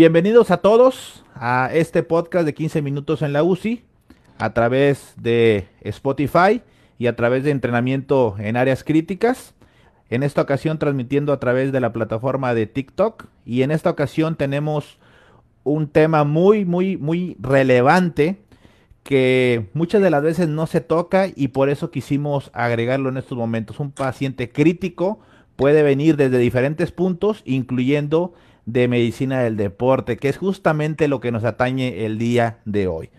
bienvenidos a todos a este podcast de 15 minutos en la UCI a través de Spotify y a través de entrenamiento en áreas críticas. En esta ocasión transmitiendo a través de la plataforma de TikTok y en esta ocasión tenemos un tema muy, muy, muy relevante que muchas de las veces no se toca y por eso quisimos agregarlo en estos momentos. Un paciente crítico puede venir desde diferentes puntos, incluyendo de medicina del deporte, que es justamente lo que nos atañe el día de hoy.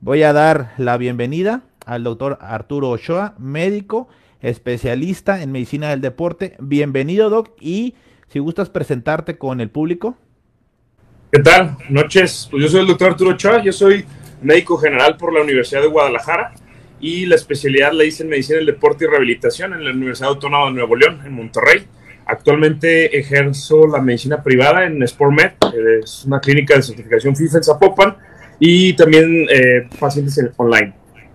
Voy a dar la bienvenida al doctor Arturo Ochoa, médico, especialista en medicina del deporte. Bienvenido, Doc, y si gustas presentarte con el público. ¿Qué tal? Noches. Pues yo soy el doctor Arturo Ochoa, yo soy médico general por la Universidad de Guadalajara y la especialidad la hice en medicina del deporte y rehabilitación en la Universidad Autónoma de Nuevo León, en Monterrey. Actualmente ejerzo la medicina privada en SportMed, es una clínica de certificación FIFA en Zapopan y también eh, pacientes online.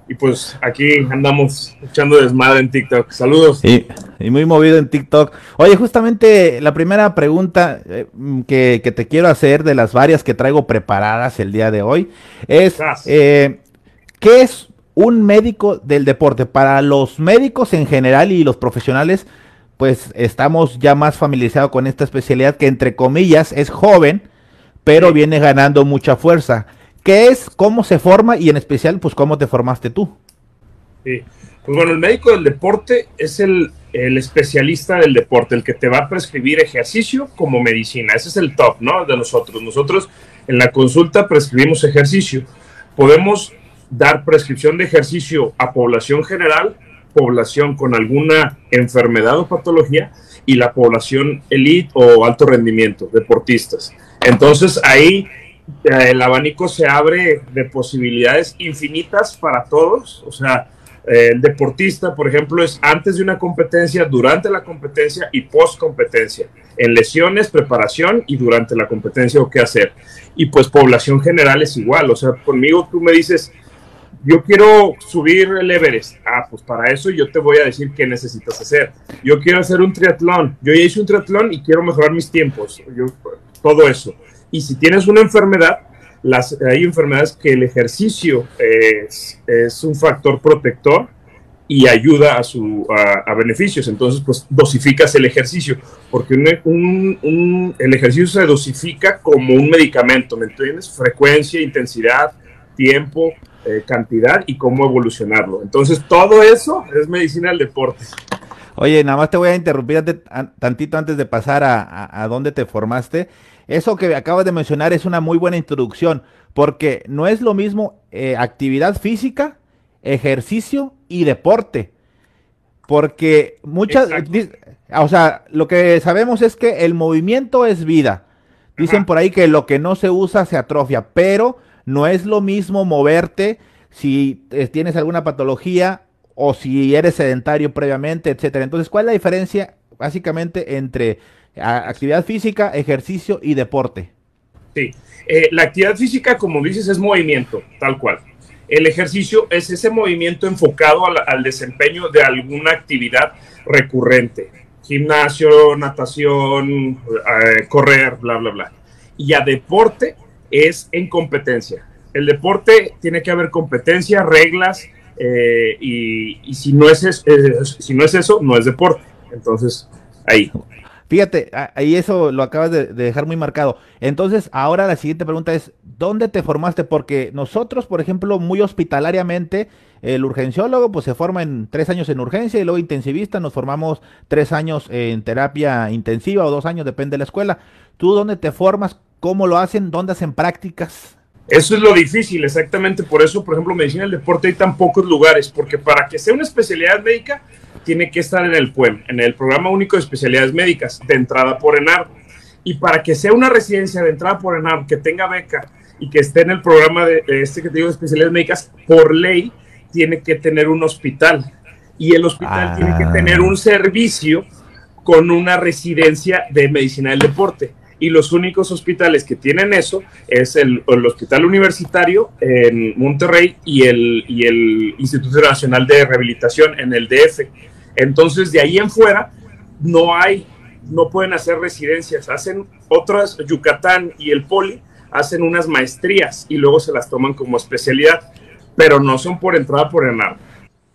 Y pues aquí andamos echando desmadre en TikTok. Saludos. Y, muy movido en TikTok. Oye, justamente la primera pregunta eh, que, te quiero hacer de las varias que traigo preparadas el día de hoy es, eh, ¿qué es un médico del deporte? Para los médicos en general y los profesionales, pues estamos ya más familiarizados con esta especialidad que entre comillas es joven, pero viene ganando mucha fuerza. ¿Qué es? ¿Cómo se forma? Y en especial, pues, ¿cómo te formaste tú? Sí. Pues bueno, el médico del deporte es el, el, especialista del deporte, el que te va a prescribir ejercicio como medicina. Ese es el top, ¿no? De nosotros. Nosotros en la consulta prescribimos ejercicio. Podemos dar prescripción de ejercicio a población general población con alguna enfermedad o patología y la población elite o alto rendimiento, deportistas. Entonces ahí eh, el abanico se abre de posibilidades infinitas para todos, o sea, eh, el deportista, por ejemplo, es antes de una competencia, durante la competencia y post competencia. En lesiones, preparación y durante la competencia o qué hacer. Y pues población general es igual. O sea, conmigo tú me dices, yo quiero subir el Everest. Ah, pues para eso yo te voy a decir qué necesitas hacer. Yo quiero hacer un triatlón. Yo ya hice un triatlón y quiero mejorar mis tiempos. Yo, todo eso. Y si tienes una enfermedad, las, hay enfermedades que el ejercicio es, es un factor protector y ayuda a, su, a, beneficios. Entonces, pues dosificas el ejercicio, porque un, un, el ejercicio se dosifica como un medicamento, ¿me entiendes? Frecuencia, intensidad, tiempo, eh, cantidad y cómo evolucionarlo. Entonces, todo eso es medicina del deporte. Oye, nada más te voy a interrumpir tantito antes de pasar a, a, dónde te formaste. Eso que acabas de mencionar es una muy buena introducción, porque no es lo mismo eh, actividad física, ejercicio y deporte. Porque muchas, o sea, lo que sabemos es que el movimiento es vida. Dicen por ahí que lo que no se usa se atrofia, pero no es lo mismo moverte si eh, tienes alguna patología o si eres sedentario previamente, etcétera. Entonces, ¿cuál es la diferencia básicamente entre actividad física, ejercicio y deporte? Sí, eh, la actividad física, como dices, es movimiento, tal cual. El ejercicio es ese movimiento enfocado al, desempeño de alguna actividad recurrente. Gimnasio, natación, eh, correr, bla, bla, bla. Y a deporte es en competencia. El deporte tiene que haber competencia, reglas, eh, y, si, no es, eh, si no es eso, no es deporte. Entonces, ahí. Fíjate, ahí eso lo acabas de, dejar muy marcado. Entonces, ahora la siguiente pregunta es, ¿dónde te formaste? Porque nosotros, por ejemplo, muy hospitalariamente, el urgenciólogo pues se forma en tres años en urgencia y luego intensivista nos formamos tres años en terapia intensiva o dos años, depende de la escuela. ¿Tú dónde te formas? ¿Cómo lo hacen? ¿Dónde hacen prácticas? Eso es lo difícil, exactamente. Por eso, por ejemplo, medicina del deporte hay tan pocos lugares, porque para que sea una especialidad médica, tiene que estar en el PUEM, en el Programa Único de Especialidades Médicas, de entrada por ENAR. Y para que sea una residencia de entrada por ENAR, que tenga beca y que esté en el programa de, este que te digo de especialidades médicas, por ley, tiene que tener un hospital. Y el hospital tiene que tener un servicio con una residencia de medicina del deporte y los únicos hospitales que tienen eso es el, Hospital Universitario en Monterrey y el, y el Instituto Nacional de Rehabilitación en el DF. Entonces, de ahí en fuera, no hay no pueden hacer residencias, hacen otras, Yucatán y el Poli hacen unas maestrías y luego se las toman como especialidad, pero no son por entrada por ENAR.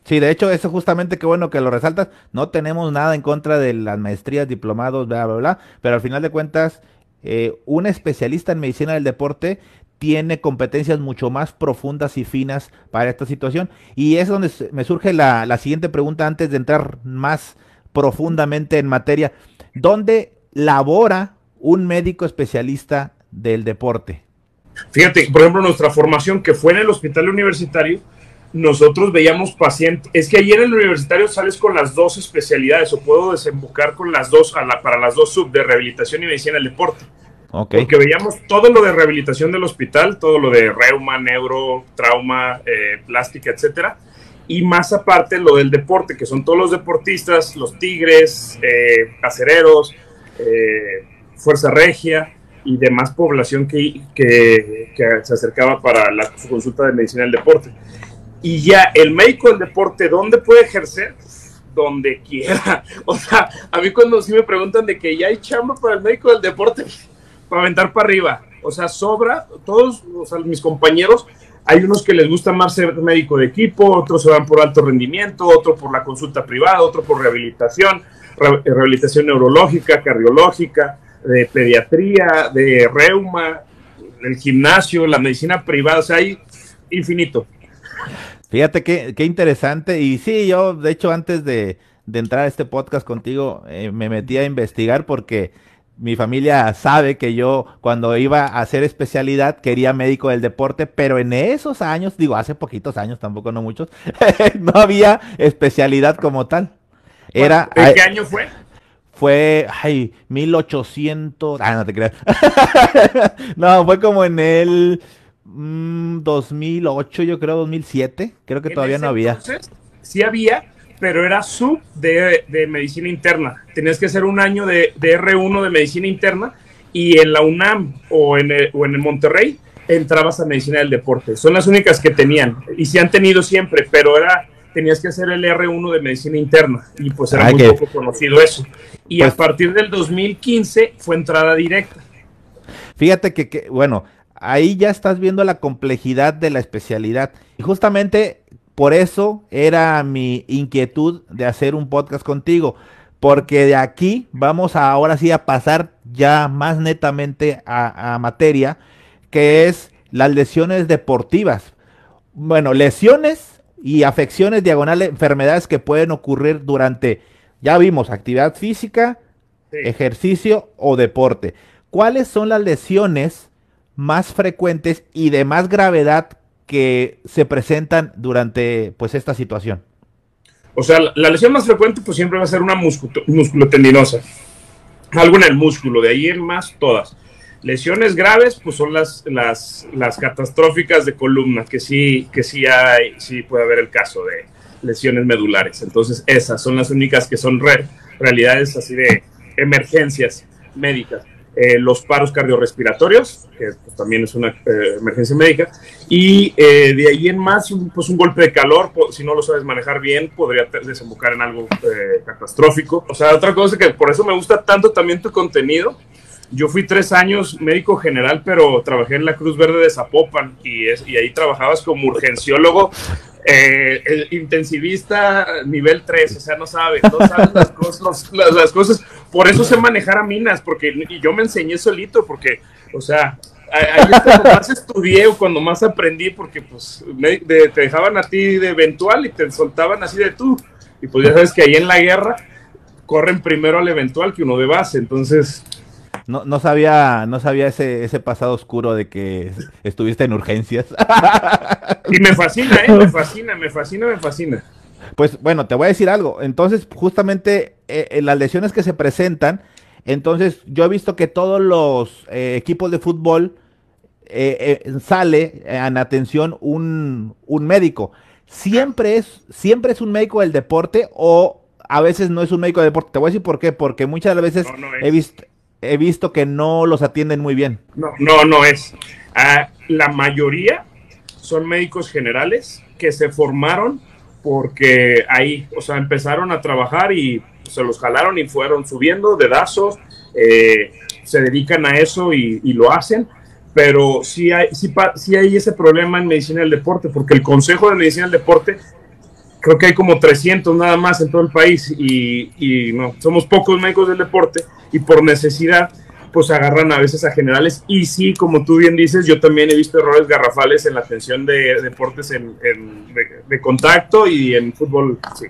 Sí, de hecho, eso justamente qué bueno que lo resaltas. No tenemos nada en contra de las maestrías, diplomados, bla, bla, bla, pero al final de cuentas, eh, un especialista en medicina del deporte tiene competencias mucho más profundas y finas para esta situación. Y es donde me surge la, la siguiente pregunta antes de entrar más profundamente en materia. ¿Dónde labora un médico especialista del deporte? Fíjate, por ejemplo, nuestra formación que fue en el hospital universitario, nosotros veíamos pacientes, es que ayer en el universitario sales con las dos especialidades o puedo desembocar con las dos para las dos sub de rehabilitación y medicina del deporte. Okay. Porque veíamos todo lo de rehabilitación del hospital, todo lo de reuma, neuro, trauma, eh, plástica, etcétera, y más aparte lo del deporte, que son todos los deportistas, los tigres, eh, acereros, eh, fuerza regia, y demás población que, que, se acercaba para la consulta de medicina del deporte. Y ya el médico del deporte, ¿dónde puede ejercer? Donde quiera. O sea, a mí cuando sí me preguntan de que ya hay chamba para el médico del deporte, para aventar para arriba. O sea, sobra, todos mis compañeros, hay unos que les gusta más ser médico de equipo, otros se van por alto rendimiento, otro por la consulta privada, otro por rehabilitación, rehabilitación neurológica, cardiológica de pediatría, de reuma, el gimnasio, la medicina privada, o sea, hay infinito. Fíjate qué, qué interesante. Y sí, yo, de hecho, antes de, entrar a este podcast contigo, eh, me metí a investigar porque mi familia sabe que yo cuando iba a hacer especialidad quería médico del deporte, pero en esos años, digo, hace poquitos años, tampoco no muchos, no había especialidad como tal. Era, ¿De qué año fue? fue, ay, 1800, ah, no te creas. no, fue como en el 2008, mm, yo creo, 2007, creo que todavía no había. Entonces, sí había, pero era sub de, medicina interna. Tenías que hacer un año de, R1 de medicina interna y en la UNAM o en, el, o en el Monterrey entrabas a medicina del deporte. Son las únicas que tenían y sí han tenido siempre, pero era tenías que hacer el R1 de medicina interna y pues era muy poco conocido eso. Y a pues partir del 2015 fue entrada directa. Fíjate que, bueno, ahí ya estás viendo la complejidad de la especialidad. Y justamente por eso era mi inquietud de hacer un podcast contigo. Porque de aquí vamos a, ahora sí a pasar ya más netamente a, a materia, que es las lesiones deportivas. Bueno, lesiones y afecciones diagonales, enfermedades que pueden ocurrir durante, ya vimos, actividad física, ejercicio o deporte. ¿Cuáles son las lesiones más frecuentes y de más gravedad que se presentan durante pues esta situación? O sea, la lesión más frecuente pues siempre va a ser una musculotendinosa, algo en el músculo, de ahí en más todas. Lesiones graves, pues son las, las, las catastróficas de columna, que sí, que sí hay, sí puede haber el caso de lesiones medulares. Entonces, esas son las únicas que son realidades así de emergencias médicas. Eh, los paros cardiorrespiratorios, que pues, también es una eh, emergencia médica, y eh, de ahí en más, pues un golpe de calor, si no lo sabes manejar bien, podría desembocar en algo catastrófico. O sea, otra cosa que por eso me gusta tanto también tu contenido, yo fui tres años médico general, pero trabajé en la Cruz Verde de Zapopan y, es, y ahí trabajabas como urgenciólogo, eh, intensivista nivel 3, o sea, no sabes, no sabes las cosas, las, cosas. Por eso sé manejar a minas, porque y yo me enseñé solito, porque, o sea, ahí es cuando más estudié o cuando más aprendí, porque pues te dejaban a ti de eventual y te soltaban así de tú. Y pues ya sabes que ahí en la guerra corren primero al eventual que uno de base, entonces no, no sabía, no sabía ese, ese pasado oscuro de que estuviste en urgencias. Y me fascina, ¿eh? Me fascina, me fascina, me fascina. Pues bueno, te voy a decir algo. Entonces, justamente eh, en las lesiones que se presentan, entonces yo he visto que todos los eh, equipos de fútbol eh, sale en atención un, un médico. Siempre es, siempre es un médico del deporte o a veces no es un médico del deporte. Te voy a decir por qué, porque muchas veces he visto he visto que no los atienden muy bien. No, no, no es. Ah, la mayoría son médicos generales que se formaron porque ahí, o sea, empezaron a trabajar y se los jalaron y fueron subiendo dedazos, eh, se dedican a eso y, lo hacen, pero sí hay, sí, sí hay ese problema en medicina del deporte, porque el Consejo de Medicina del Deporte creo que hay como 300 nada más en todo el país y, y, no, somos pocos médicos del deporte y por necesidad pues agarran a veces a generales y sí, como tú bien dices, yo también he visto errores garrafales en la atención de deportes en, de, contacto y en fútbol, sí.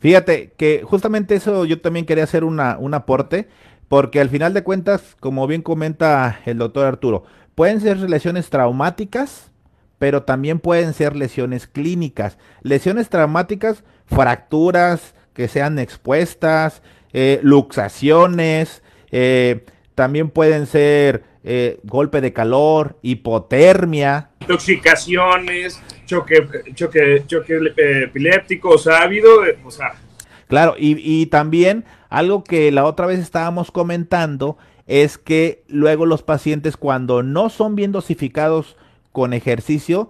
Fíjate que justamente eso yo también quería hacer una, un aporte, porque al final de cuentas, como bien comenta el doctor Arturo, pueden ser lesiones traumáticas, pero también pueden ser lesiones clínicas. Lesiones traumáticas, fracturas que sean expuestas, eh, luxaciones, eh, también pueden ser eh, golpe de calor, hipotermia. Intoxicaciones, choque, choque, choque eh, epiléptico, o sea, ha habido, eh, o sea. Claro, y, y también algo que la otra vez estábamos comentando es que luego los pacientes cuando no son bien dosificados con ejercicio,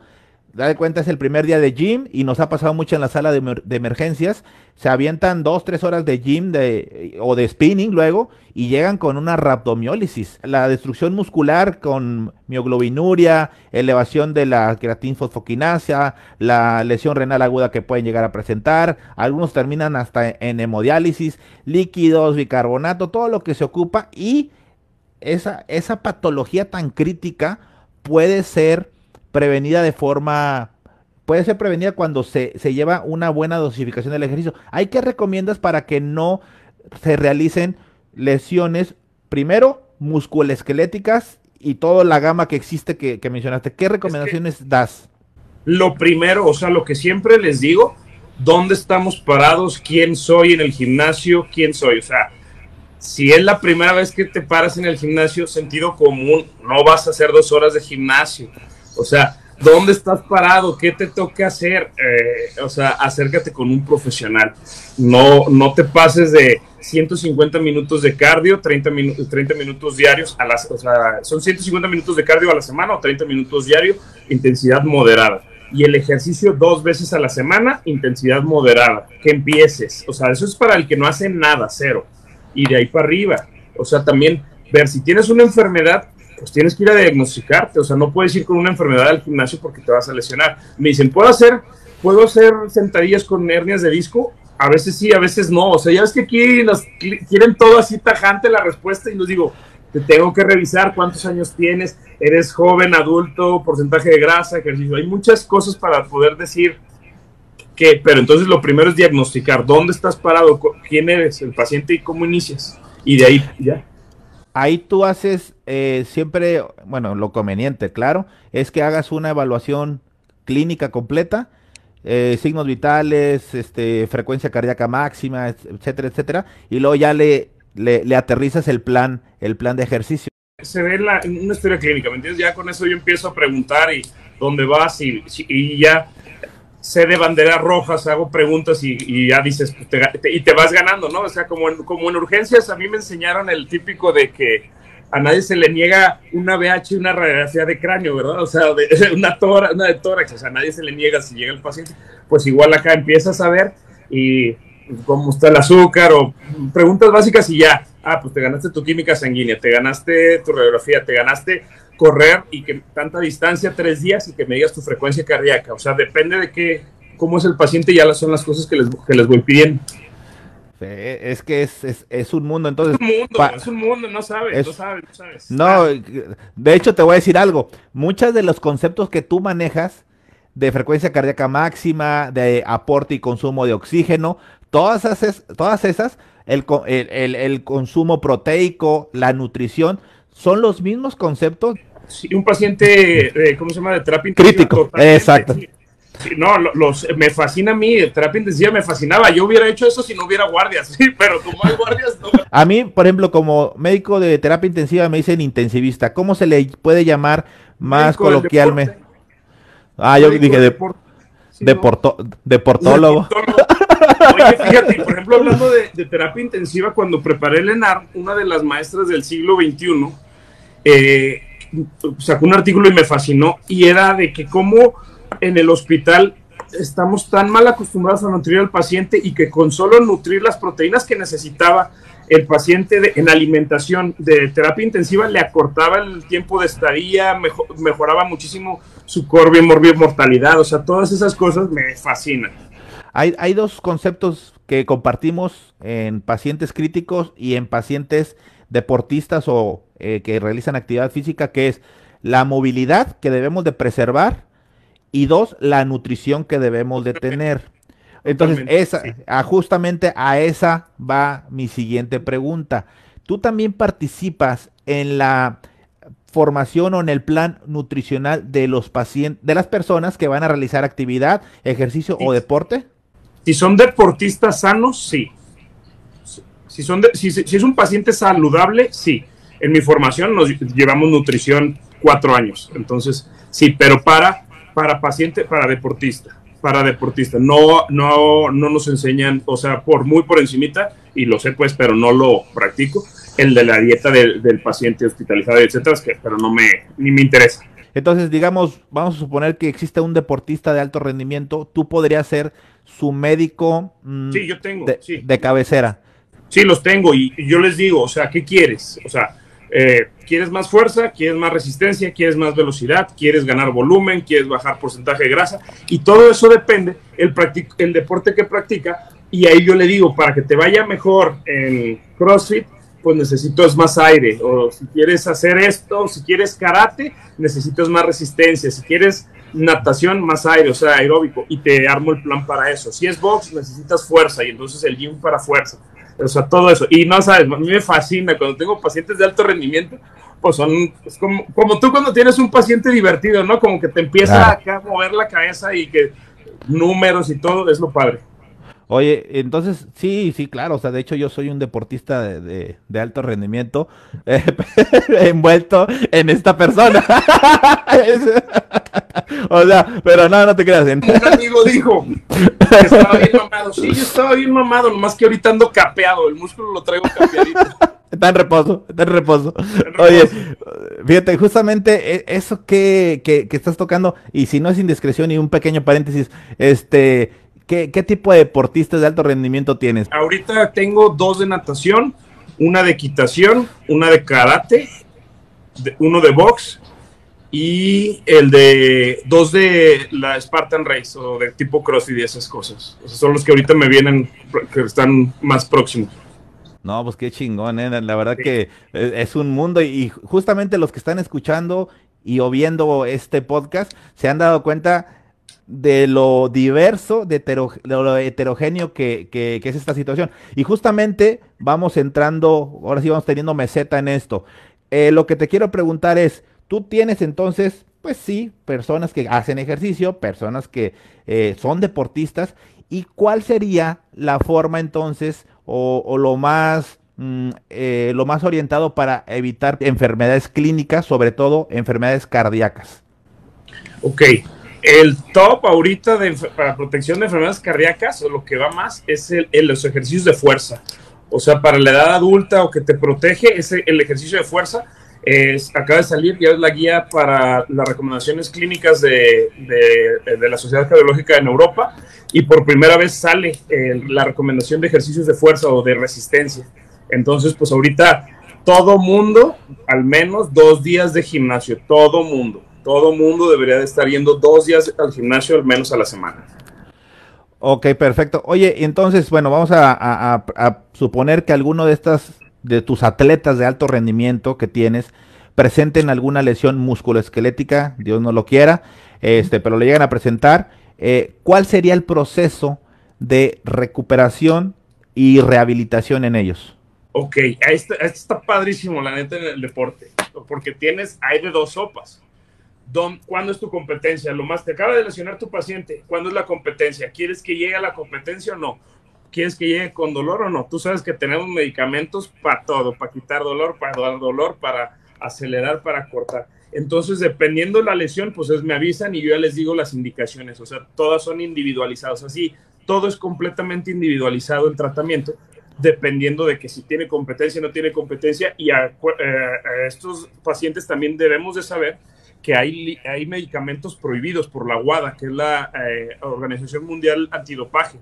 de cuenta, es el primer día de gym y nos ha pasado mucho en la sala de, emergencias. Se avientan dos, tres horas de gym de, o de spinning luego y llegan con una rhabdomiólisis. La destrucción muscular con mioglobinuria, elevación de la fosfoquinasa, la lesión renal aguda que pueden llegar a presentar. Algunos terminan hasta en hemodiálisis, líquidos, bicarbonato, todo lo que se ocupa y esa, esa patología tan crítica puede ser prevenida de forma puede ser prevenida cuando se, se, lleva una buena dosificación del ejercicio. ¿Hay que recomiendas para que no se realicen lesiones, primero, musculoesqueléticas y toda la gama que existe que, mencionaste? ¿Qué recomendaciones das? Lo primero, o sea, lo que siempre les digo, ¿dónde estamos parados? ¿Quién soy en el gimnasio? ¿Quién soy? O sea, si es la primera vez que te paras en el gimnasio, sentido común, no vas a hacer dos horas de gimnasio o sea, ¿dónde estás parado? ¿Qué te toca hacer? Eh, o sea, acércate con un profesional. No, no te pases de 150 minutos de cardio, 30, 30 minutos diarios, a las, o sea, son 150 minutos de cardio a la semana o 30 minutos diario, intensidad moderada. Y el ejercicio dos veces a la semana, intensidad moderada. Que empieces. O sea, eso es para el que no hace nada, cero. Y de ahí para arriba. O sea, también ver si tienes una enfermedad, pues tienes que ir a diagnosticarte, o sea, no puedes ir con una enfermedad al gimnasio porque te vas a lesionar. Me dicen, ¿puedo hacer, puedo hacer sentadillas con hernias de disco? A veces sí, a veces no, o sea, ya ves que aquí nos quieren todo así tajante la respuesta y nos digo, te tengo que revisar cuántos años tienes, eres joven, adulto, porcentaje de grasa, ejercicio, hay muchas cosas para poder decir que, pero entonces lo primero es diagnosticar dónde estás parado, quién eres, el paciente y cómo inicias, y de ahí ya ahí tú haces eh, siempre, bueno, lo conveniente, claro, es que hagas una evaluación clínica completa, eh, signos vitales, este, frecuencia cardíaca máxima, etcétera, etcétera, y luego ya le, le, aterrizas el plan, el plan de ejercicio. Se ve la, una historia clínica, ¿me entiendes? Ya con eso yo empiezo a preguntar y dónde vas y, y ya sé de banderas rojas, hago preguntas y, ya dices, pues, y te vas ganando, ¿no? O sea, como en, como en urgencias, a mí me enseñaron el típico de que a nadie se le niega una BH y una radiografía de cráneo, ¿verdad? O sea, de, una, tora, una de tórax, o sea, a nadie se le niega si llega el paciente. Pues igual acá empiezas a ver y cómo está el azúcar o preguntas básicas y ya, ah, pues te ganaste tu química sanguínea, te ganaste tu radiografía, te ganaste correr y que tanta distancia, tres días y que me digas tu frecuencia cardíaca. O sea, depende de qué, cómo es el paciente, ya son las cosas que les, que les voy pidiendo. es que es, es, un mundo, entonces. Es un mundo, es un mundo, no sabes, no sabes, no sabes. No, de hecho te voy a decir algo. Muchos de los conceptos que tú manejas de frecuencia cardíaca máxima, de aporte y consumo de oxígeno, todas esas, todas esas el, el, el consumo proteico, la nutrición, son los mismos conceptos un paciente, eh, ¿cómo se llama? De terapia intensiva. Crítico, exacto. no, los, me fascina a mí, terapia intensiva me fascinaba. Yo hubiera hecho eso si no hubiera guardias, sí, pero como hay guardias, no. A mí, por ejemplo, como médico de terapia intensiva me dicen intensivista. ¿Cómo se le puede llamar más coloquialmente? Ah, yo dije de, deportólogo. Oye, fíjate, por ejemplo, hablando de, de, terapia intensiva, cuando preparé el ENAR, una de las maestras del siglo XXI, eh, sacó un artículo y me fascinó, y era de que como en el hospital estamos tan mal acostumbrados a nutrir al paciente y que con solo nutrir las proteínas que necesitaba el paciente en alimentación de terapia intensiva le acortaba el tiempo de estadía, mejoraba muchísimo su morbio, mortalidad, o sea, todas esas cosas me fascinan. Hay, hay dos conceptos que compartimos en pacientes críticos y en pacientes deportistas o eh, que realizan actividad física, que es la movilidad que debemos de preservar y dos, la nutrición que debemos de tener. Entonces, esa, ah, justamente a esa va mi siguiente pregunta. ¿Tú también participas en la formación o en el plan nutricional de los pacientes, de las personas que van a realizar actividad, ejercicio o deporte? Si son deportistas sanos, sí. Si, son si, es un paciente saludable, sí. En mi formación nos llevamos nutrición cuatro años. Entonces, sí, pero para, para paciente, para deportista para deportistas. No, no, no nos enseñan, o sea, por muy por encimita, y lo sé pues, pero no lo practico, el de la dieta del paciente hospitalizado, etcétera, que, pero no me, ni me interesa. Entonces, digamos, vamos a suponer que existe un deportista de alto rendimiento, tú podrías ser su médico mm, sí, yo tengo, de, de cabecera. Sí, los tengo y yo les digo, o sea, ¿qué quieres? O sea, eh, ¿Quieres más fuerza? ¿Quieres más resistencia? ¿Quieres más velocidad? ¿Quieres ganar volumen? ¿Quieres bajar porcentaje de grasa? Y todo eso depende el, deporte que practica. Y ahí yo le digo, para que te vaya mejor en CrossFit, pues necesitas más aire. O si quieres hacer esto, si quieres karate, necesitas más resistencia. Si quieres natación, más aire, o sea, aeróbico. Y te armo el plan para eso. Si es box, necesitas fuerza. Y entonces el gym para fuerza. O sea, todo eso. Y no sabes, a mí me fascina cuando tengo pacientes de alto rendimiento, pues son como, como, tú cuando tienes un paciente divertido, ¿no? Como que te empieza a mover la cabeza y que números y todo, es lo padre. Oye, entonces, sí, sí, claro, o sea, de hecho yo soy un deportista de, de, alto rendimiento eh, envuelto en esta persona. o sea, pero no, no te creas. Un amigo dijo estaba bien mamado. Sí, yo estaba bien mamado, nomás que ahorita ando capeado, el músculo lo traigo capeadito. Está en reposo, está en reposo. Oye, fíjate, justamente e, eso que, que, que estás tocando, y si no es indiscreción y un pequeño paréntesis, este ¿Qué, tipo de deportistas de alto rendimiento tienes? Ahorita tengo dos de natación, una de equitación, una de karate, uno de box y el de dos de la Spartan Race o de tipo CrossFit y esas cosas. son los que ahorita me vienen, que están más próximos. No, pues qué chingón, ¿eh? la verdad que eh, es un mundo y justamente los que están escuchando y o viendo este podcast se han dado cuenta de lo diverso, de, lo heterogéneo que, es esta situación. Y justamente vamos entrando, ahora sí vamos teniendo meseta en esto. Eh, lo que te quiero preguntar es, tú tienes entonces, pues sí, personas que hacen ejercicio, personas que eh, son deportistas, ¿y cuál sería la forma entonces o, lo más... Mm, eh, lo más orientado para evitar enfermedades clínicas, sobre todo enfermedades cardíacas. Ok, el top ahorita de, para protección de enfermedades cardíacas, o lo que va más, es el, los ejercicios de fuerza. O sea, para la edad adulta o que te protege, es el ejercicio de fuerza. Acaba de salir, ya es la guía para las recomendaciones clínicas de, de, la Sociedad Cardiológica en Europa y por primera vez sale la recomendación de ejercicios de fuerza o de resistencia. Entonces, pues ahorita todo mundo, al menos dos días de gimnasio, todo mundo todo mundo debería de estar yendo dos días al gimnasio al menos a la semana. Ok, perfecto. Oye, entonces, bueno, vamos a, suponer que alguno de estas, de tus atletas de alto rendimiento que tienes, presenten alguna lesión musculoesquelética, Dios no lo quiera, este, pero le llegan a presentar. Eh, ¿Cuál sería el proceso de recuperación y rehabilitación en ellos? Ok, esto, está padrísimo, la neta, en el deporte, porque tienes, hay de dos sopas ¿Cuándo es tu competencia? Lo más te acaba de lesionar tu paciente. ¿Cuándo es la competencia? ¿Quieres que llegue a la competencia o no? ¿Quieres que llegue con dolor o no? Tú sabes que tenemos medicamentos para todo, para quitar dolor, para dar dolor, para acelerar, para cortar. Entonces, dependiendo de la lesión, pues es, me avisan y yo ya les digo las indicaciones. O sea, todas son individualizadas. Así, todo es completamente individualizado el tratamiento, dependiendo de que si tiene competencia o no tiene competencia. Y a, eh, a estos pacientes también debemos de saber que hay, hay medicamentos prohibidos por la WADA, que es la eh, Organización Mundial Antidopaje.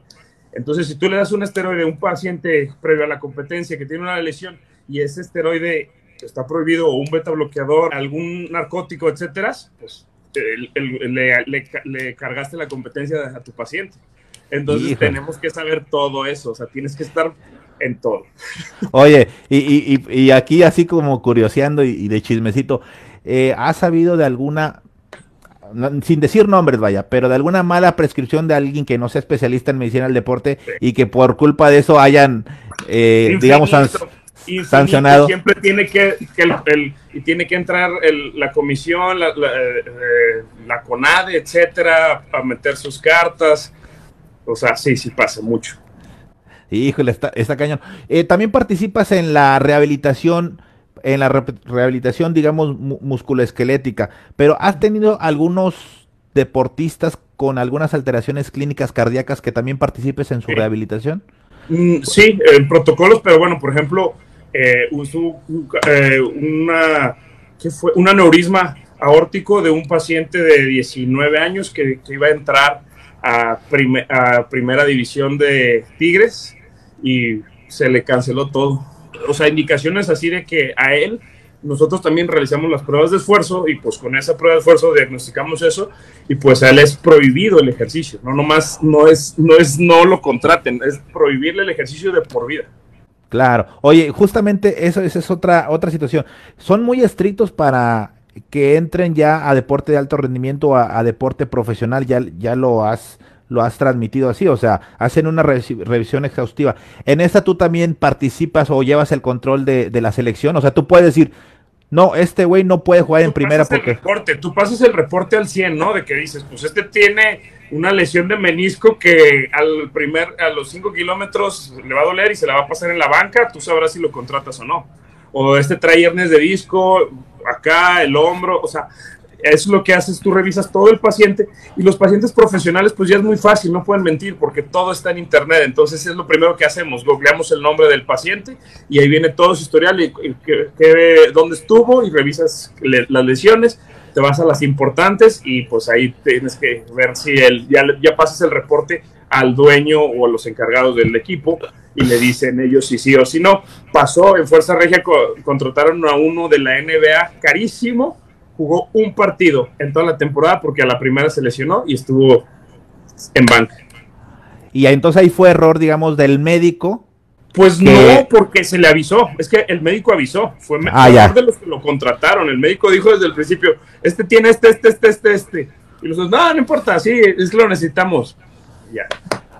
Entonces, si tú le das un esteroide a un paciente previo a la competencia que tiene una lesión y ese esteroide está prohibido o un beta bloqueador, algún narcótico, etcétera, pues le, cargaste la competencia a tu paciente. Entonces tenemos que saber todo eso, o sea, tienes que estar en todo. Oye, y, aquí así como curioseando y, de chismecito, eh, ¿has sabido de alguna, sin decir nombres, vaya, pero de alguna mala prescripción de alguien que no sea especialista en medicina del deporte y que por culpa de eso hayan, eh, digamos, sancionado? Siempre tiene que, el, y tiene que entrar la comisión, la, la, eh, la CONADE, etcétera, a meter sus cartas. O sea, sí, sí pasa mucho. Híjole, está, está cañón. Eh, también participas en la rehabilitación, en la rehabilitación, digamos, musculoesquelética, pero ¿has tenido algunos deportistas con algunas alteraciones clínicas cardíacas que también participes en su rehabilitación? Mm, sí, en protocolos, pero bueno, por ejemplo, eh, eh, una, ¿qué fue? un aneurisma aórtico de un paciente de 19 años que, iba a entrar a, a primera división de Tigres y se le canceló todo. O sea, indicaciones así de que a él nosotros también realizamos las pruebas de esfuerzo y pues con esa prueba de esfuerzo diagnosticamos eso y pues a él es prohibido el ejercicio, no nomás no es no es no lo contraten, es prohibirle el ejercicio de por vida. Claro. Oye, justamente eso esa es otra otra situación. Son muy estrictos para que entren ya a deporte de alto rendimiento, a, a deporte profesional, ya, ya lo has lo has transmitido así, o sea, hacen una revisión exhaustiva. En esta tú también participas o llevas el control de, la selección, o sea, tú puedes decir, no, este güey no puede jugar en primera porque... El reporte, tú pasas el reporte al 100, ¿no? De que dices, pues este tiene una lesión de menisco que al primer, a los 5 kilómetros le va a doler y se la va a pasar en la banca, tú sabrás si lo contratas o no. O este trae hernias de disco, acá, el hombro, o sea, es lo que haces, tú revisas todo el paciente y los pacientes profesionales pues ya es muy fácil, no pueden mentir porque todo está en internet, entonces es lo primero que hacemos, googleamos el nombre del paciente y ahí viene todo su historial y, dónde estuvo y revisas las lesiones, te vas a las importantes y pues ahí tienes que ver si el, ya, ya pasas el reporte al dueño o a los encargados del equipo y le dicen ellos si sí o si no. Pasó en Fuerza Regia, contrataron a uno de la NBA carísimo jugó un partido en toda la temporada porque a la primera se lesionó y estuvo en banca. Y entonces ahí fue error, digamos, del médico. Pues no, porque se le avisó. Es que el médico avisó. Fue ah, ya. de los que lo contrataron. El médico dijo desde el principio: Este tiene este, este, este, este, este. Y los dos, no, no importa, sí, es que lo necesitamos. Ya.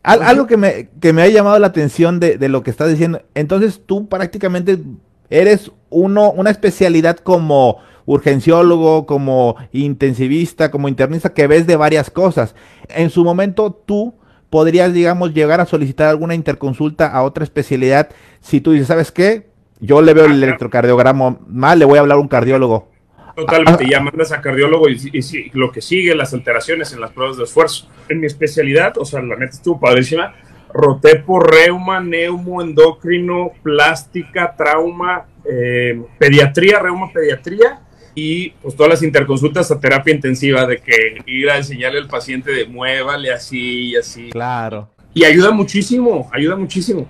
algo que me, que me ha llamado la atención de, de, lo que estás diciendo. Entonces tú prácticamente eres uno, una especialidad como urgenciólogo, como intensivista, como internista, que ves de varias cosas. En su momento tú podrías, digamos, llegar a solicitar alguna interconsulta a otra especialidad si tú dices, ¿sabes qué? Yo le veo el electrocardiograma mal, le voy a hablar a un cardiólogo. Totalmente, ya mandas a cardiólogo y, y, lo que sigue, las alteraciones en las pruebas de esfuerzo. En mi especialidad, o sea, la neta estuvo padrísima, roté por reuma, neumo, endocrino, plástica, trauma, eh, pediatría, reuma, pediatría y pues todas las interconsultas a terapia intensiva de que ir a enseñarle al paciente de muévale así y así. Claro. Y ayuda muchísimo, ayuda muchísimo.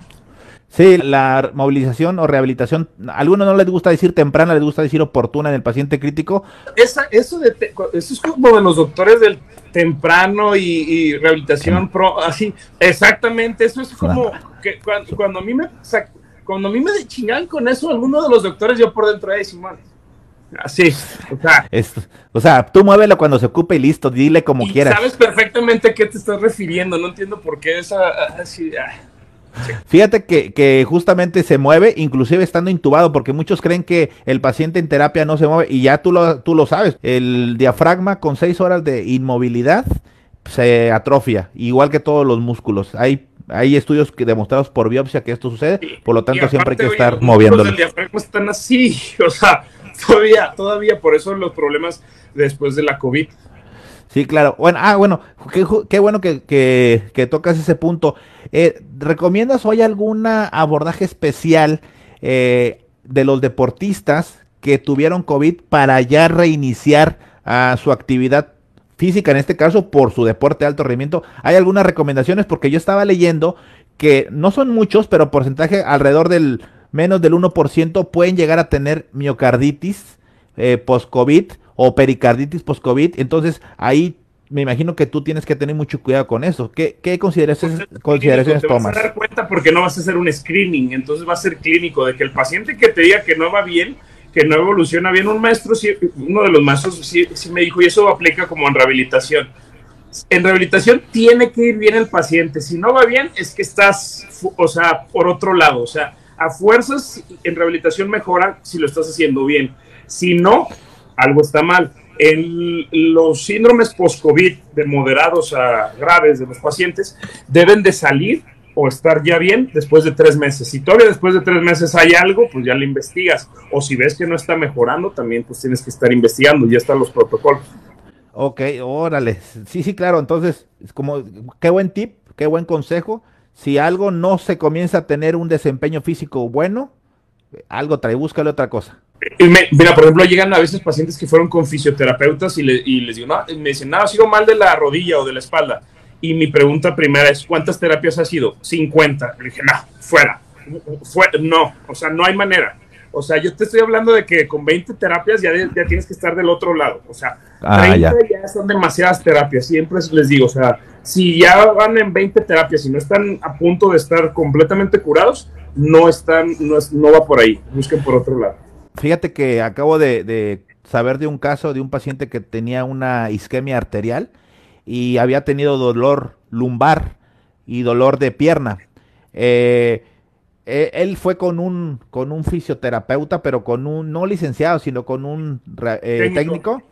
Sí, la movilización o rehabilitación, a algunos no les gusta decir temprana, les gusta decir oportuna en el paciente crítico. Esa, eso, de, eso es como de los doctores del temprano y, rehabilitación pro, así, exactamente, eso es como que cuando, a mí me cuando a mí me chingan con eso, alguno de los doctores, yo por dentro de Simón Así, o sea. o sea, tú muévelo cuando se ocupe y listo, dile como quieras. Sabes perfectamente a qué te estás refiriendo, no entiendo por qué esa. Así, ah, Fíjate que, que, justamente se mueve, inclusive estando intubado, porque muchos creen que el paciente en terapia no se mueve, y ya tú lo, tú lo sabes. El diafragma con seis horas de inmovilidad se atrofia, igual que todos los músculos. Hay hay estudios que demostrados por biopsia que esto sucede, por lo tanto siempre hay que estar moviéndolo. El diafragma están así, o sea, todavía, todavía por eso los problemas después de la COVID. Sí, claro. Bueno, ah, bueno, qué, bueno que, que, tocas ese punto. Eh, ¿Recomiendas hoy algún abordaje especial eh, de los deportistas que tuvieron COVID para ya reiniciar a su actividad física, en este caso por su deporte de alto rendimiento. Hay algunas recomendaciones porque yo estaba leyendo que no son muchos, pero porcentaje alrededor del menos del 1% pueden llegar a tener miocarditis eh, post-COVID o pericarditis post-COVID. Entonces ahí me imagino que tú tienes que tener mucho cuidado con eso. ¿Qué, qué consideraciones, Pues consideraciones te tomas? Vas a dar cuenta porque no vas a hacer un screening, entonces va a ser clínico, de que el paciente que te diga que no va bien, que no evoluciona bien, un maestro, uno de los maestros sí, sí me dijo, y eso aplica como en rehabilitación. En rehabilitación tiene que ir bien el paciente, si no va bien es que estás, o sea, por otro lado, o sea, a fuerzas en rehabilitación mejora si lo estás haciendo bien, si no, algo está mal. En los síndromes post-COVID de moderados a graves de los pacientes deben de salir o estar ya bien después de tres meses. Si todavía después de tres meses hay algo, pues ya le investigas. O si ves que no está mejorando, también pues tienes que estar investigando. Ya están los protocolos. Ok, órale. Sí, sí, claro. Entonces, es como, qué buen tip, qué buen consejo. Si algo no se comienza a tener un desempeño físico bueno, algo trae, búscale otra cosa. Mira, por ejemplo, llegan a veces pacientes que fueron con fisioterapeutas y, le- y les digo, no, me dicen, no, ha sido mal de la rodilla o de la espalda. Y mi pregunta primera es, ¿cuántas terapias ha sido? 50. Le dije, no, fuera. Fue- no, o sea, no hay manera. O sea, yo te estoy hablando de que con 20 terapias ya, de- ya tienes que estar del otro lado. O sea, Ah, 30 ya. ya. son demasiadas terapias. Siempre les digo, o sea, si ya van en 20 terapias y no están a punto de estar completamente curados, no están, no, es- no va por ahí. Busquen por otro lado. Fíjate que acabo de, de saber de un caso de un paciente que tenía una isquemia arterial y había tenido dolor lumbar y dolor de pierna. Eh, eh, él fue con un, con un fisioterapeuta, pero con un, no licenciado, sino con un eh, Técnico. técnico.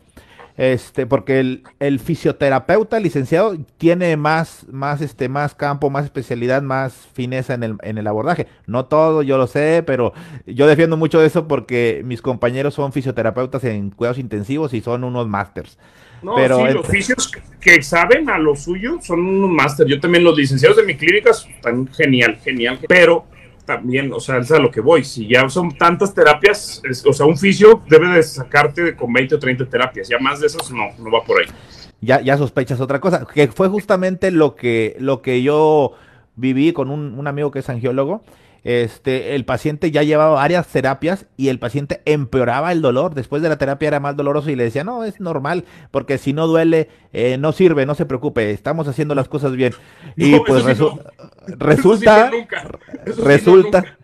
Este, porque el, el fisioterapeuta licenciado tiene más, más, este, más campo, más especialidad, más fineza en el, en el abordaje. No todo, yo lo sé, pero yo defiendo mucho eso porque mis compañeros son fisioterapeutas en cuidados intensivos y son unos masters. No, Pero sí, los fisios que saben a lo suyo son unos máster. Yo también, los licenciados de mi clínica están genial, genial. Pero también, o sea, es a lo que voy. Si ya son tantas terapias, es- o sea, un fisio debe de sacarte con 20 o 30 terapias. Ya más de esas no, no va por ahí. ya, ya sospechas otra cosa, que fue justamente lo que, lo que yo viví con un, un amigo que es angiólogo. Este, el paciente ya llevaba varias terapias y el paciente empeoraba el dolor. Después de la terapia era más doloroso y le decía, no, es normal, porque si no duele, eh, no sirve, no se preocupe, estamos haciendo las cosas bien. Y pues sí no. resulta, sí no sí resulta,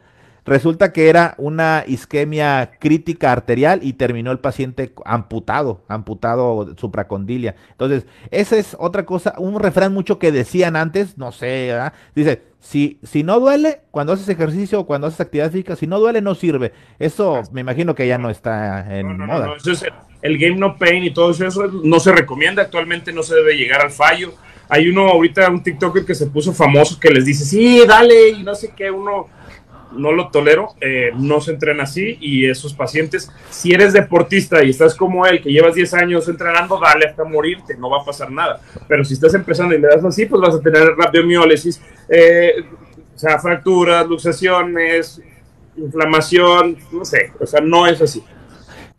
resulta que era una isquemia crítica arterial y terminó el paciente amputado, amputado supracondilia. Entonces, esa es otra cosa, un refrán mucho que decían antes, no sé, ¿verdad? dice, si, si no duele, cuando haces ejercicio o cuando haces actividad física, si no duele, no sirve. Eso me imagino que ya no está en No, no, no, moda. no, eso es el, el game no pain y todo eso, eso no se recomienda, actualmente no se debe llegar al fallo. Hay uno ahorita, un TikToker que se puso famoso que les dice, sí, dale, y no sé qué, uno no lo tolero, eh, no se entrena así y esos pacientes, si eres deportista y estás como él, que llevas 10 años entrenando, dale hasta morirte, no va a pasar nada. Pero si estás empezando y le das así, pues vas a tener radiomiólisis, eh, o sea, fracturas, luxaciones, inflamación, no sé, o sea, no es así.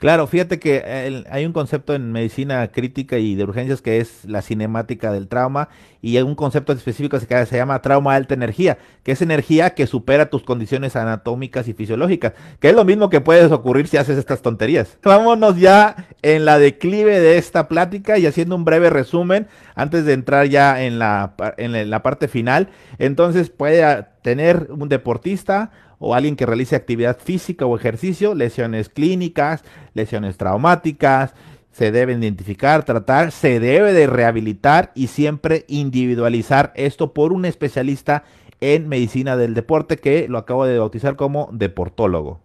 Claro, fíjate que el- hay un concepto en medicina crítica y de urgencias que es la cinemática del trauma y hay un concepto específico que se llama trauma alta energía, que es energía que supera tus condiciones anatómicas y fisiológicas, que es lo mismo que puedes ocurrir si haces estas tonterías. Vámonos ya en la declive de esta plática y haciendo un breve resumen antes de entrar ya en la, en la- parte final. Entonces puede tener un deportista o alguien que realice actividad física o ejercicio, lesiones clínicas, lesiones traumáticas, se deben identificar, tratar, se debe de rehabilitar y siempre individualizar esto por un especialista en medicina del deporte que lo acabo de bautizar como deportólogo.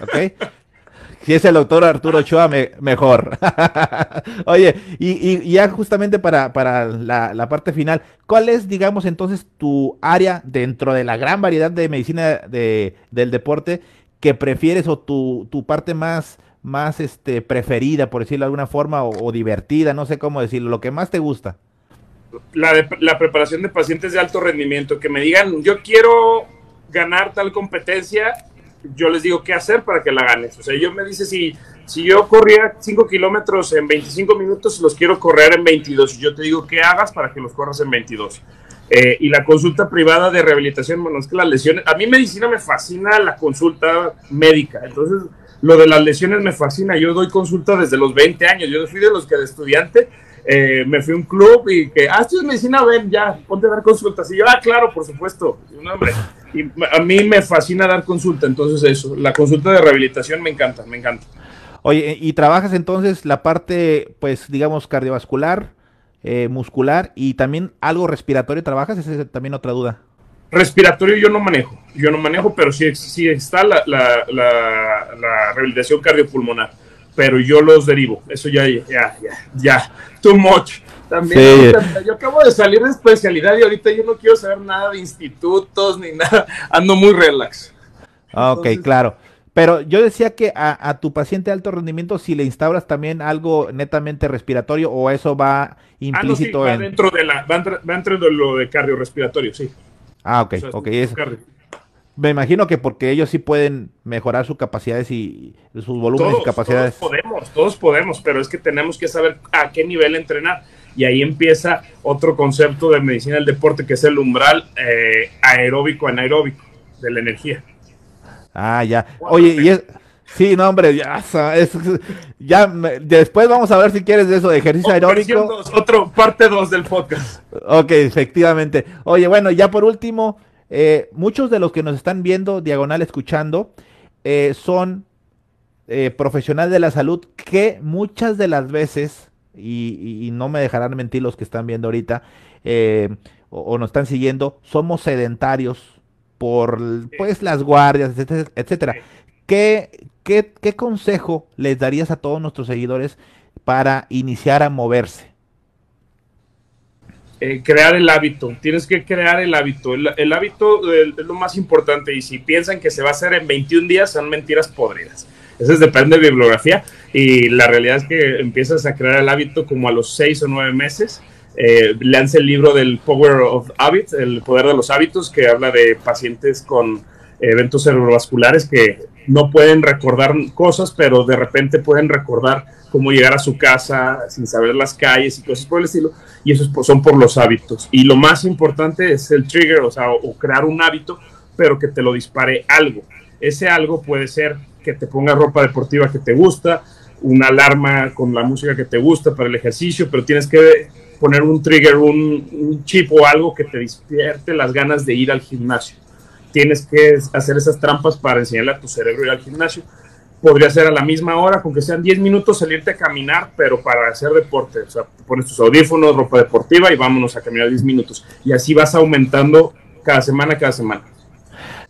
¿Ok? Si es el doctor Arturo Ochoa, me- mejor. Oye, y, y- ya justamente para, para la, la parte final, ¿cuál es, digamos, entonces tu área dentro de la gran variedad de medicina de, del deporte que prefieres o tu, tu parte más, más este, preferida, por decirlo de alguna forma, o, divertida, no sé cómo decirlo, lo que más te gusta? la, la preparación de pacientes de alto rendimiento, que me digan, yo quiero ganar tal competencia yo les digo qué hacer para que la ganes. O sea, yo me dice si, si yo corría 5 kilómetros en 25 minutos, los quiero correr en 22. Y yo te digo qué hagas para que los corras en 22. Eh, y la consulta privada de rehabilitación, bueno, es que las lesiones, a mí medicina me fascina la consulta médica, entonces lo de las lesiones me fascina, yo doy consulta desde los 20 años, yo fui de los que de estudiante eh, me fui a un club y que, ah, esto es medicina, ven, ya, ponte a dar consultas. Y yo, ah, claro, por supuesto. Y, a mí me fascina dar consulta, entonces eso, la consulta de rehabilitación me encanta, me encanta. Oye, ¿y trabajas entonces la parte, pues, digamos, cardiovascular, eh, muscular y también algo respiratorio trabajas? Esa es también otra duda. Respiratorio yo no manejo, yo no manejo, pero sí, sí está la, la, la rehabilitación cardiopulmonar pero yo los derivo. Eso ya, ya, ya, ya, too much. También yo acabo de salir de especialidad y ahorita yo no quiero saber nada de institutos ni nada. Ando muy relax. Ah, ok, claro. Pero yo decía que a, tu paciente de alto rendimiento, si le instauras también algo netamente respiratorio o eso va implícito ah, no, sí, va dentro de la, va, dentro de lo de cardiorrespiratorio, sí. Ah, ok, ok. Es, me imagino que porque ellos sí pueden mejorar sus capacidades y sus volúmenes y capacidades. Todos podemos, todos podemos, pero es que tenemos que saber a qué nivel entrenar. Y ahí empieza otro concepto de medicina del deporte que es el umbral eh, aeróbico anaeróbico de la energía. Ah, ya. Oye, y es, sí, no, hombre, ya, ya después vamos a ver si quieres de eso de ejercicio aeróbico. otro parte 2 del podcast. Ok, efectivamente. Oye, bueno, ya por último, eh, muchos de los que nos están viendo, diagonal escuchando, eh, son eh, profesionales de la salud que muchas de las veces, y, no me dejarán mentir los que están viendo ahorita, o, nos están siguiendo, somos sedentarios por pues las guardias, etcétera. etcétera. ¿Qué, qué, qué consejo les darías a todos nuestros seguidores para iniciar a moverse? Eh, crear el hábito, tienes que crear el hábito. El, hábito es lo más importante y si piensan que se va a hacer en 21 días son mentiras podridas. Eso depende de bibliografía y la realidad es que empiezas a crear el hábito como a los 6 o 9 meses. Eh, lance el libro del Power of Habits, el poder de los hábitos, que habla de pacientes con eventos cerebrovasculares que no pueden recordar cosas, pero de repente pueden recordar cómo llegar a su casa sin saber las calles y cosas por el estilo, y eso son por los hábitos. Y lo más importante es el trigger, o sea, o, crear un hábito, pero que te lo dispare algo. Ese algo puede ser que te ponga ropa deportiva que te gusta, una alarma con la música que te gusta para el ejercicio, pero tienes que poner un trigger, un, un chip o algo que te despierte las ganas de ir al gimnasio tienes que hacer esas trampas para enseñarle a tu cerebro ir al gimnasio. Podría ser a la misma hora, con que sean 10 minutos, salirte a caminar, pero para hacer deporte. O sea, pones tus audífonos, ropa deportiva y vámonos a caminar 10 minutos. Y así vas aumentando cada semana, cada semana.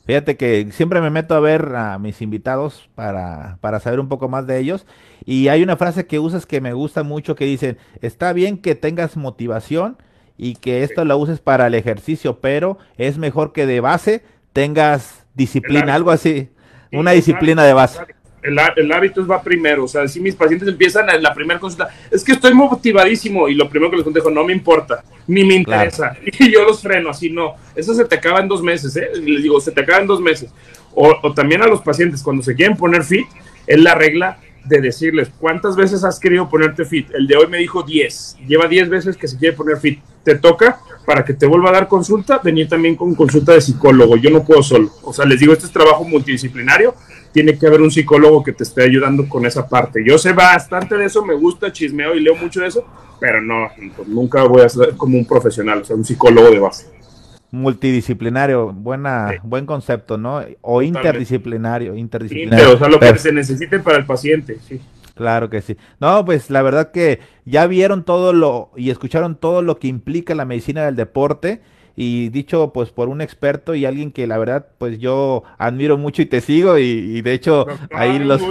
Fíjate que siempre me meto a ver a mis invitados para, para saber un poco más de ellos. Y hay una frase que usas que me gusta mucho que dicen, está bien que tengas motivación y que esto lo uses para el ejercicio, pero es mejor que de base tengas disciplina, algo así, una disciplina de base. El, el, hábito va primero, o sea, si mis pacientes empiezan en la primera consulta, es que estoy motivadísimo y lo primero que les contesto, no me importa, ni me interesa, y yo los freno, así no, eso se te acaba en dos meses, ¿eh? les digo, se te acaba en dos meses. O, o también a los pacientes, cuando se quieren poner fit, es la regla de decirles, ¿cuántas veces has querido ponerte fit? El de hoy me dijo 10, lleva 10 veces que se quiere poner fit. Te toca para que te vuelva a dar consulta, venir también con consulta de psicólogo. Yo no puedo solo. O sea, les digo, este es trabajo multidisciplinario. Tiene que haber un psicólogo que te esté ayudando con esa parte. Yo sé bastante de eso, me gusta, chismeo y leo mucho de eso, pero no, pues nunca voy a ser como un profesional, o sea, un psicólogo de base. Multidisciplinario, buena, buen concepto, ¿no? O interdisciplinario, interdisciplinario. o sea, lo que se necesite para el paciente, sí. Claro que sí. No, pues la verdad que ya vieron todo lo y escucharon todo lo que implica la medicina del deporte y dicho pues por un experto y alguien que la verdad pues yo admiro mucho y te sigo y, de hecho ahí los...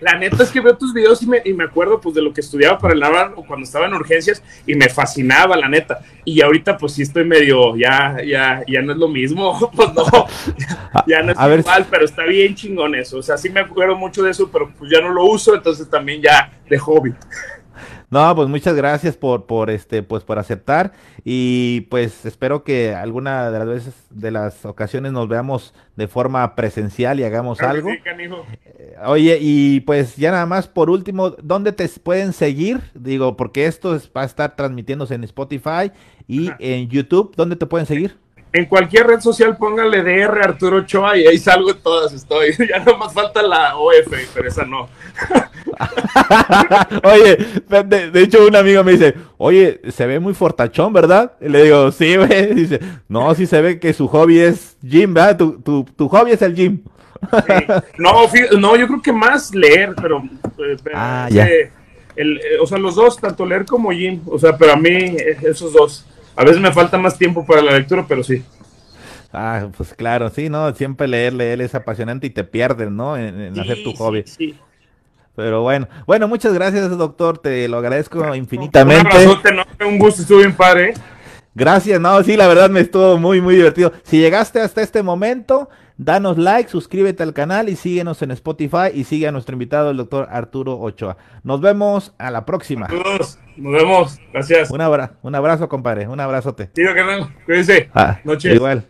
La neta es que veo tus videos y me, y me acuerdo pues de lo que estudiaba para el o cuando estaba en urgencias y me fascinaba la neta. Y ahorita pues sí estoy medio ya ya ya no es lo mismo pues no. Ya, no es igual pero está bien chingón eso. O sea sí me acuerdo mucho de eso pero pues ya no lo uso entonces también ya de hobby No, pues muchas gracias por, por este, pues por aceptar y pues espero que alguna de las veces, de las ocasiones nos veamos de forma presencial y hagamos algo. Eh, oye, y pues ya nada más por último, ¿dónde te pueden seguir? Digo, porque esto va a estar transmitiéndose en Spotify y en YouTube. ¿Dónde te pueden seguir? En cualquier red social póngale DR Arturo Ochoa y ahí salgo en todas estoy. Ya no más falta la OF, pero esa no. oye, de, hecho un amigo me dice, oye, se ve muy fortachón, ¿verdad? Y le digo, sí, güey. Dice, no, sí se ve que su hobby es gym, ¿verdad? Tu, tu, tu hobby es el gym. No, no, yo creo que más leer, pero... Eh, ah, ya. El, eh, o sea, los dos, tanto leer como gym, o sea, pero a mí eh, esos dos. A veces me falta más tiempo para la lectura, pero sí. Ah, pues claro, sí, ¿no? Siempre leer, leer es apasionante y te pierdes, ¿no? En, hacer tu hobby. Sí, Pero bueno, bueno, muchas gracias, doctor, te lo agradezco infinitamente. Un, un gusto, estuvo bien padre. Gracias, no, sí, la verdad me estuvo muy, muy divertido. Si llegaste hasta este momento, danos like, suscríbete al canal y síguenos en Spotify y sigue a nuestro invitado, el doctor Arturo Ochoa. Nos vemos a la próxima. Saludos, nos vemos, gracias. Un, abrazo, un abrazo, compadre, un abrazote. Sí, no, cuídense. Ah, Igual.